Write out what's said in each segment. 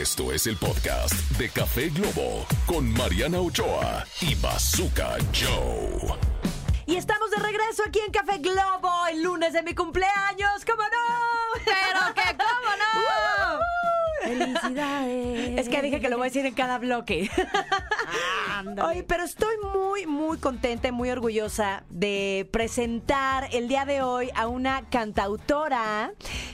Esto es el podcast de Café Globo con Mariana Ochoa y Bazooka Joe. Y estamos de regreso aquí en Café Globo el lunes de mi cumpleaños, ¿cómo no? Pero que cómo no. Felicidades. Es que dije que lo voy a decir en cada bloque. Oye, pero estoy muy, muy contenta y muy orgullosa de presentar el día de hoy a una cantautora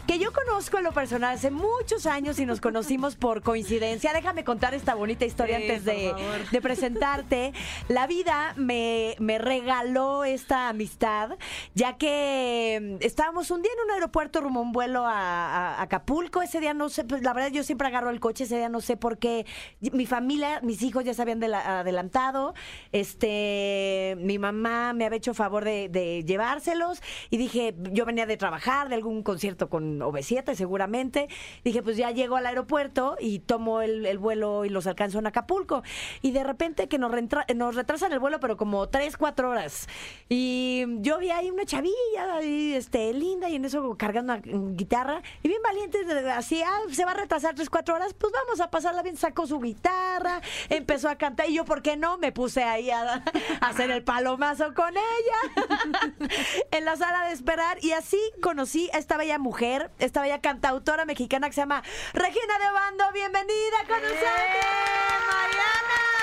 que yo conozco en lo personal hace muchos años y nos conocimos por coincidencia. Déjame contar esta bonita historia Sí, antes de, de presentarte. La vida me, me regaló esta amistad, ya que mm, estábamos un día en un aeropuerto rumbo a un vuelo a, a Acapulco. Ese día no sé, pues la verdad yo siempre agarro el coche, ese día no sé por qué. Mi familia, mis hijos ya se habían de la- adelantado. Este, mi mamá me había hecho favor de, de llevárselos y dije, yo venía de trabajar, de algún concierto con OV7 seguramente. Dije, pues ya llego al aeropuerto y tomo el, el vuelo y los alcanzo en Acapulco. Y de repente que nos, nos retrasan el vuelo, pero como tres, cuatro horas. Y yo vi ahí una chavilla ahí, este, linda y en eso cargando una guitarra. Y bien valiente, así, ah, se va a retrasar tres, cuatro horas, pues vamos a pasarla bien. Sacó su guitarra, empezó a cantar y yo, ¿por qué no? Me puse ahí a hacer el palomazo con ella en la sala de esperar y así conocí a esta bella mujer, esta bella cantautora mexicana que se llama Regina de Obando. Bienvenida con nosotros, Mariana.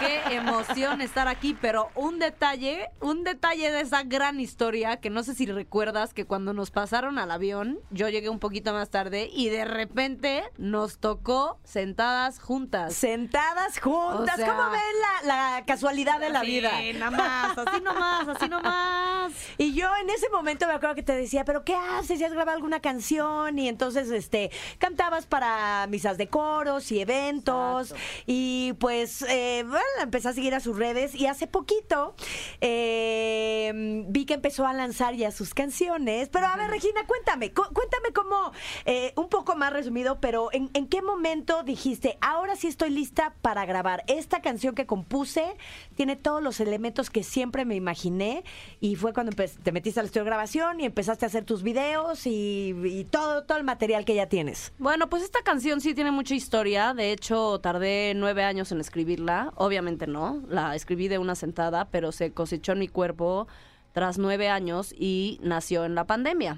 Qué emoción estar aquí, pero un detalle, un detalle de esa gran historia que no sé si recuerdas que cuando nos pasaron al avión, yo llegué un poquito más tarde y de repente nos tocó sentadas juntas. Sentadas juntas, O sea- ¿cómo ven la, la casualidad de la Sí, vida? nada más, así nomás, así nomás. Y yo en ese momento me acuerdo que te decía, pero ¿qué haces? ¿Ya has grabado alguna canción? Y entonces este cantabas para misas de coros y eventos. Exacto. Y pues eh, bueno, empecé a seguir a sus redes. Y hace poquito eh, vi que empezó a lanzar ya sus canciones. Pero a ver, Regina, cuéntame, cu- cuéntame cómo, eh, un poco más resumido, pero ¿en, en qué momento dijiste, ahora sí estoy lista para grabar? Esta canción que compuse tiene todos los elementos que siempre me imaginé y fue cuando te metiste al estudio de grabación y empezaste a hacer tus videos y, y todo, todo el material que ya tienes. Bueno, pues esta canción sí tiene mucha historia. De hecho, tardé nueve años en escribirla. Obviamente no, la escribí de una sentada, pero se cosechó en mi cuerpo tras nueve años y nació en la pandemia.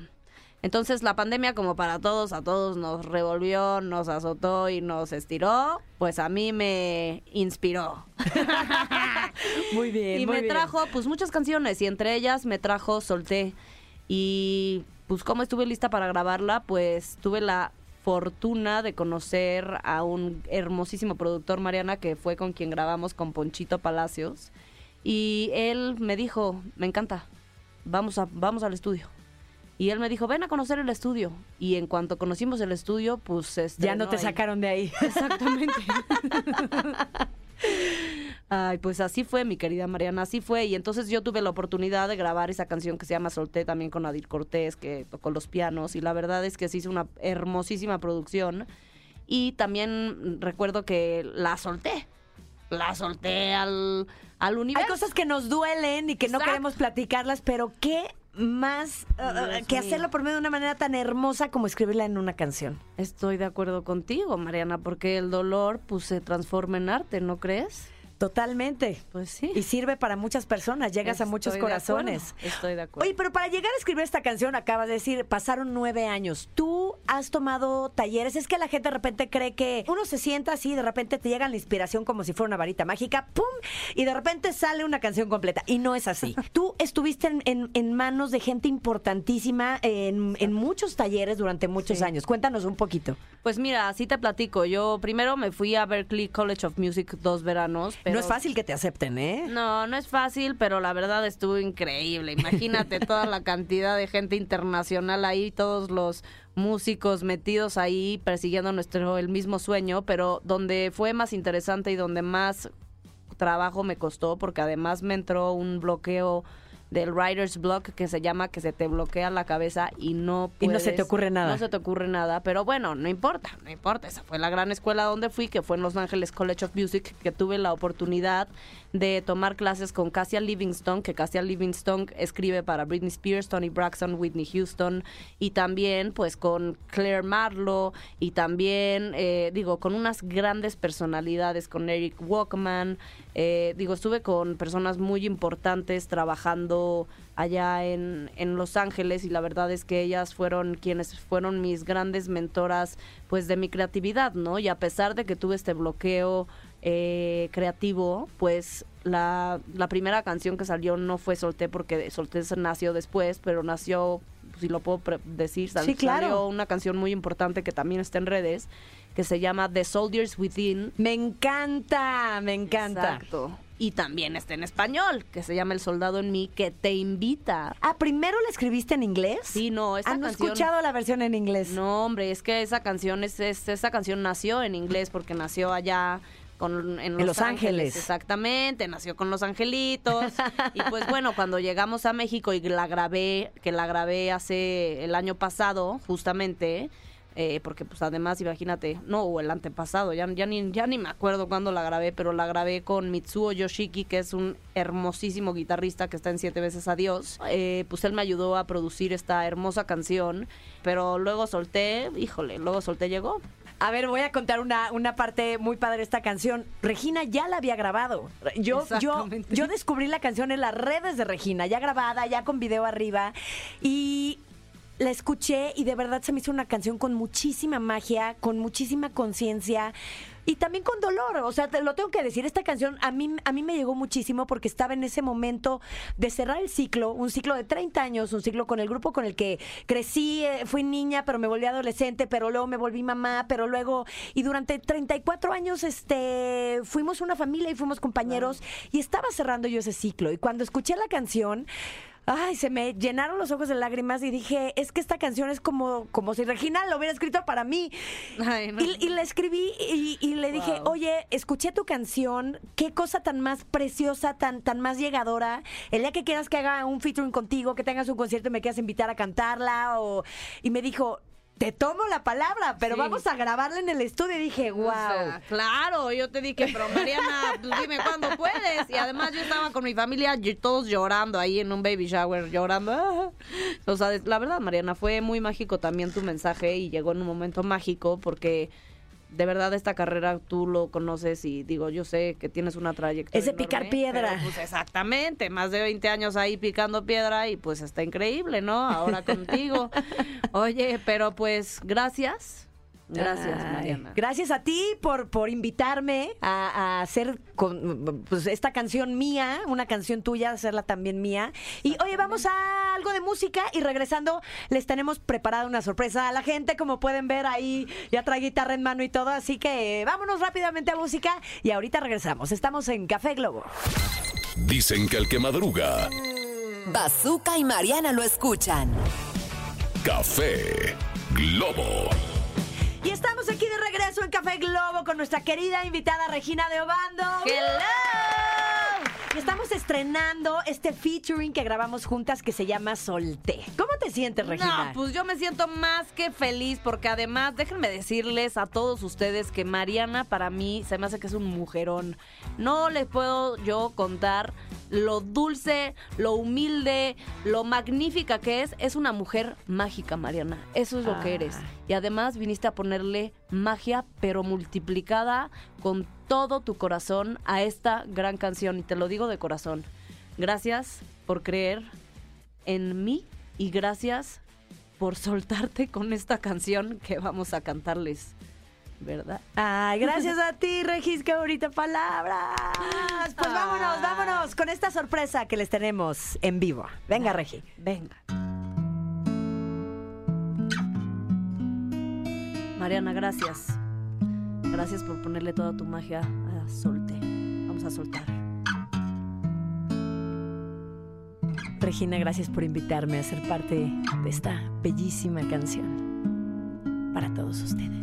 Entonces la pandemia, como para todos, a todos nos revolvió, nos azotó y nos estiró, pues a mí me inspiró. Muy bien. y me trajo pues muchas canciones y entre ellas me trajo Solté. Y pues como estuve lista para grabarla, pues tuve la fortuna de conocer a un hermosísimo productor Mariana que fue con quien grabamos con Ponchito Palacios y él me dijo, "Me encanta. Vamos a vamos al estudio." Y él me dijo, "Ven a conocer el estudio." Y en cuanto conocimos el estudio, pues se Ya no te ahí. sacaron de ahí. Exactamente. Ay, pues así fue, mi querida Mariana, así fue. Y entonces yo tuve la oportunidad de grabar esa canción que se llama Solté también con Adir Cortés, que tocó los pianos. Y la verdad es que se hizo una hermosísima producción. Y también recuerdo que la solté. La solté al, al Hay universo. cosas que nos duelen y que no queremos platicarlas, pero ¿qué más uh, uh, que mío. hacerlo por medio de una manera tan hermosa como escribirla en una canción? Estoy de acuerdo contigo, Mariana, porque el dolor pues se transforma en arte, ¿no crees? Totalmente. Pues sí. Y sirve para muchas personas, llegas a muchos de corazones. Estoy de acuerdo. Oye, pero para llegar a escribir esta canción, acabas de decir, pasaron nueve años. ¿Tú has tomado talleres? Es que la gente de repente cree que uno se sienta así, de repente te llega la inspiración como si fuera una varita mágica, ¡pum! Y de repente sale una canción completa. Y no es así. Tú estuviste en, en- en manos de gente importantísima en, en muchos talleres durante muchos Sí. años. Cuéntanos un poquito. Pues mira, así te platico. Yo primero me fui a Berklee College of Music dos veranos. Pero... No es fácil que te acepten, ¿eh? No, no es fácil, pero la verdad estuvo increíble. Imagínate toda la cantidad de gente internacional ahí, todos los músicos metidos ahí persiguiendo nuestro el mismo sueño, pero donde fue más interesante y donde más trabajo me costó, porque además me entró un bloqueo del writer's block que se llama que se te bloquea la cabeza y no Y no se te puedes- ocurre nada. No se te ocurre nada, pero bueno, no importa, no importa. Esa fue la gran escuela donde fui, que fue en Los Ángeles College of Music, que tuve la oportunidad de tomar clases con Cassia Livingston, que Cassia Livingston escribe para Britney Spears, Tony Braxton, Whitney Houston, y también pues con Claire Marlowe, y también, eh, digo, con unas grandes personalidades, con Eric Walkman, eh, digo, estuve con personas muy importantes trabajando allá en, en Los Ángeles y la verdad es que ellas fueron quienes fueron mis grandes mentoras pues de mi creatividad, ¿no? Y a pesar de que tuve este bloqueo eh, creativo, pues la, la primera canción que salió no fue Solté porque Solté nació después, pero nació, si lo puedo decir, sal- Sí, claro. salió una canción muy importante que también está en redes, que se llama The Soldiers Within, Me encanta, me encanta. Exacto. Y también está en español, que se llama El Soldado en mí, que te invita. Ah, ¿primero la escribiste en inglés? Sí, no, esa ¿Han canción... escuchado la versión en inglés? No, hombre, es que esa canción es, es- esa canción nació en inglés porque nació allá con, en Los, Los Ángeles. Exactamente, nació con Los Angelitos. y pues bueno, cuando llegamos a México y la grabé, que la grabé hace el año pasado, justamente, eh, porque pues además, imagínate, no, o el antepasado, ya, ya, ni, ya ni me acuerdo cuándo la grabé, pero la grabé con Mitsuo Yoshiki, que es un hermosísimo guitarrista que está en Siete veces Adiós. Eh, pues él me ayudó a producir esta hermosa canción, pero luego solté, híjole, luego solté llegó. A ver, voy a contar una, una parte muy padre de esta canción. Regina ya la había grabado. Yo, yo, yo descubrí la canción en las redes de Regina, ya grabada, ya con video arriba. Y la escuché y de verdad se me hizo una canción con muchísima magia, con muchísima conciencia. Y también con dolor, o sea, te lo tengo que decir, esta canción a mí, a mí me llegó muchísimo porque estaba en ese momento de cerrar el ciclo, un ciclo de 30 años, un ciclo con el grupo con el que crecí, eh, fui niña, pero me volví adolescente, pero luego me volví mamá, pero luego, y durante 34 años este, fuimos una familia y fuimos compañeros, y estaba cerrando yo ese ciclo. Y cuando escuché la canción, Ay, se me llenaron los ojos de lágrimas y dije, es que esta canción es como, como si Regina lo hubiera escrito para mí. Ay, no. Y, y la escribí y, y le dije, oye, escuché tu canción, qué cosa tan más preciosa, tan, tan más llegadora. El día que quieras que haga un featuring contigo, que tengas un concierto y me quieras invitar a cantarla. O... Y me dijo, te tomo la palabra, pero Sí. vamos a grabarla en el estudio. Y dije, wow. O sea, claro, yo te dije, pero Mariana, pues dime cuándo puedes. Y además yo estaba con mi familia, todos llorando ahí en un baby shower, llorando. O sea, la verdad, Mariana, fue muy mágico también tu mensaje y llegó en un momento mágico porque de verdad esta carrera tú lo conoces y digo, yo sé que tienes una trayectoria. Es de picar piedra. pero, pues exactamente, más de 20 años ahí picando piedra y pues está increíble, ¿no? Ahora contigo. Oye, pero pues gracias. Gracias, Ay, Mariana. Gracias a ti por, por invitarme a, a hacer con, pues, esta canción mía, una canción tuya, hacerla también mía. Y oye, vamos a algo de música y regresando les tenemos preparada una sorpresa a la gente, como pueden ver ahí, ya trae guitarra en mano y todo, así que vámonos rápidamente a música y ahorita regresamos. Estamos en Café Globo. Dicen que el que madruga, Bazooka y Mariana lo escuchan. café Globo. Y estamos aquí de regreso en Café Globo con nuestra querida invitada Regina de Obando. ¡Hello! Y estamos estrenando este featuring que grabamos juntas que se llama Solté. ¿Cómo te sientes, Regina? No, pues yo me siento más que feliz porque además, déjenme decirles a todos ustedes que Mariana para mí se me hace que es un mujerón. No les puedo yo contar lo dulce, lo humilde, lo magnífica que es. Es una mujer mágica, Mariana. Eso es lo que eres. Ah. Y además viniste a ponerle magia, pero multiplicada con todo tu corazón a esta gran canción. Y te lo digo de corazón. Gracias por creer en mí y gracias por soltarte con esta canción que vamos a cantarles, ¿verdad? Ay, gracias a ti, Regis, qué bonita palabras. Pues vámonos, vámonos con esta sorpresa que les tenemos en vivo. Venga, Regi. Venga. Mariana, gracias. Gracias por ponerle toda tu magia a Solte. Vamos a soltar. Regina, gracias por invitarme a ser parte de esta bellísima canción para todos ustedes.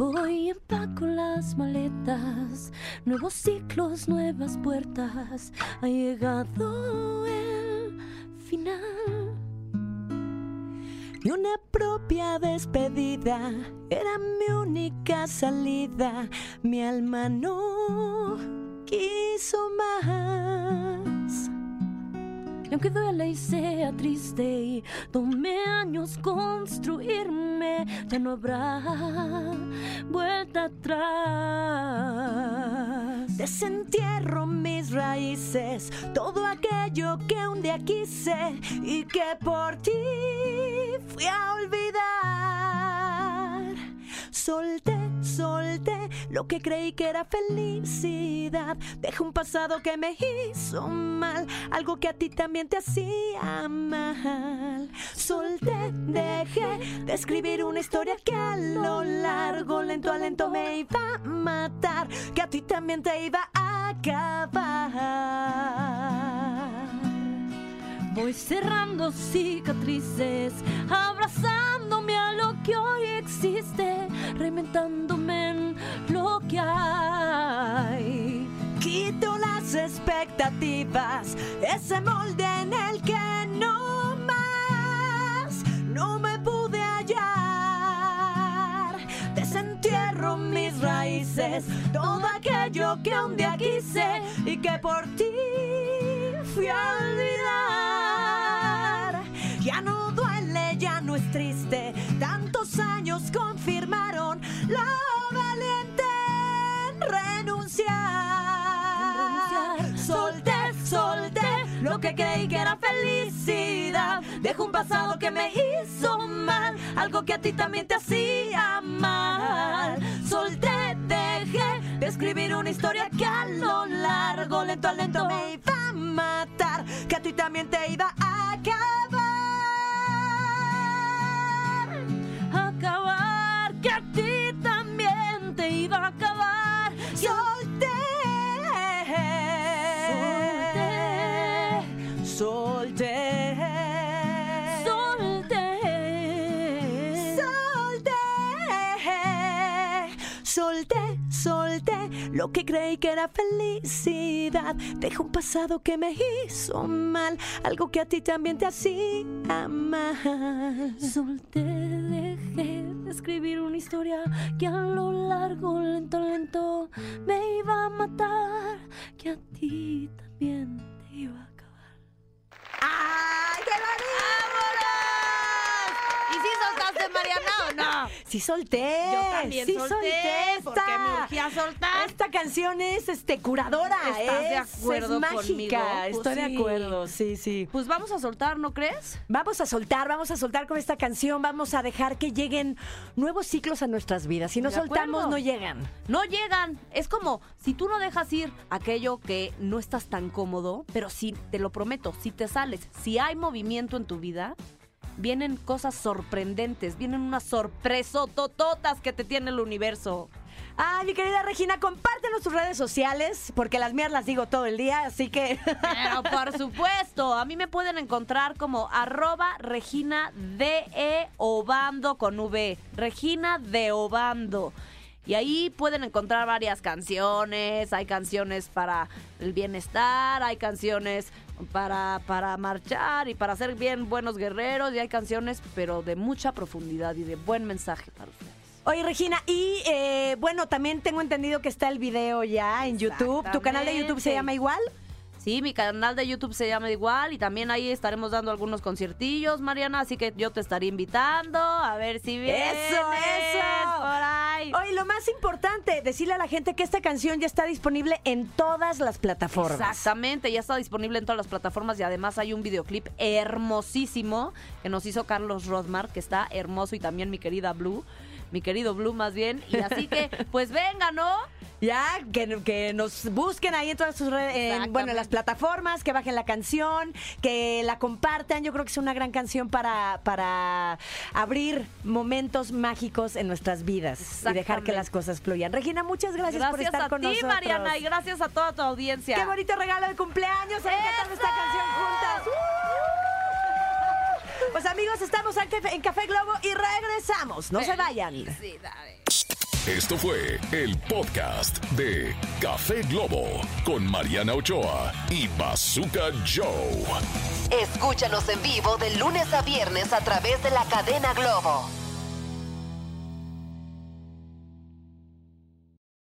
Voy y empaco las maletas, nuevos ciclos, nuevas puertas. Ha llegado el final. Ni una propia despedida era mi única salida. Mi alma no quiso más. Y aunque duele y sea triste y tome años construirme, ya no habrá vuelta atrás. Desentierro mis raíces, todo aquello que un día quise y que por ti fui a olvidar. Solté, solté lo que creí que era felicidad. Dejé un pasado que me hizo mal, algo que a ti también te hacía mal. Solté, dejé de escribir una historia que a lo largo, lento a lento me iba a matar, que a ti también te iba a acabar. Voy cerrando cicatrices, abrazándome a lo que hoy existe, reinventándome en lo que hay. Quito las expectativas, ese molde en el que no más no me pude hallar. Desentierro mis raíces, todo aquello que un día quise y que por ti fui creí que era felicidad. Dejo un pasado que me hizo mal, algo que a ti también te hacía mal. Solté, dejé de escribir una historia que a lo largo, lento a lento me iba a matar, que a ti también te iba a acabar. Acabar, Solté. Solté, lo que creí que era felicidad. Dejé un pasado que me hizo mal, algo que a ti también te hacía mal. Solté, dejé de escribir una historia que a lo largo, lento, lento, me iba a matar, que a ti también te iba a acabar. ¡Ay, qué ¿Y si soltaste, Mariana? Sí solté. Yo también sí solté, porque esta. me urgía soltar. Esta canción es este curadora, ¿Estás de es- acuerdo es mágica. conmigo? Pues Estoy de sí. acuerdo, sí, sí. Pues vamos a soltar, ¿no crees? Vamos a soltar, vamos a soltar con esta canción, vamos a dejar que lleguen nuevos ciclos a nuestras vidas. Si no De soltamos, acuerdo. no llegan. No llegan. Es como si tú no dejas ir aquello que no estás tan cómodo, pero si, te lo prometo, si te sales, si hay movimiento en tu vida, vienen cosas sorprendentes, vienen unas sorpresotototas que te tiene el universo. Ay, mi querida Regina, compártenos tus redes sociales, porque las mías las digo todo el día, así que... Pero por supuesto, a mí me pueden encontrar como arroba Regina de Obando con V. Regina de Obando. Y ahí pueden encontrar varias canciones, hay canciones para el bienestar, hay canciones para, para marchar y para ser bien buenos guerreros, y hay canciones pero de mucha profundidad y de buen mensaje para ustedes. Oye, Regina, y eh, bueno, también tengo entendido que está el video ya en YouTube. ¿Tu canal de YouTube se llama igual? Sí, mi canal de YouTube se llama igual y también ahí estaremos dando algunos conciertillos, Mariana, así que yo te estaré invitando a ver si vienes ¡Eso, eso! por ahí. Oye, lo más importante, decirle a la gente que esta canción ya está disponible en todas las plataformas. Exactamente, ya está disponible en todas las plataformas y además hay un videoclip hermosísimo que nos hizo Carlos Rodmar, que está hermoso y también mi querida Blue, mi querido Blue más bien, y así que pues venga, ¿no? Ya, que, que nos busquen ahí en todas sus redes, en, bueno, en las plataformas, que bajen la canción, que la compartan. Yo creo que es una gran canción para, para abrir momentos mágicos en nuestras vidas y dejar que las cosas fluyan. Regina, muchas gracias, por estar a con ti, nosotros. Mariana, y gracias a toda tu audiencia. Qué bonito regalo de cumpleaños, cantar esta ¡Eso! canción juntas. Pues amigos, estamos en Café- en Café Globo y regresamos. No se vayan. Esto fue el podcast de Café Globo con Mariana Ochoa y Bazooka Joe. Escúchanos en vivo de lunes a viernes a través de la cadena Globo.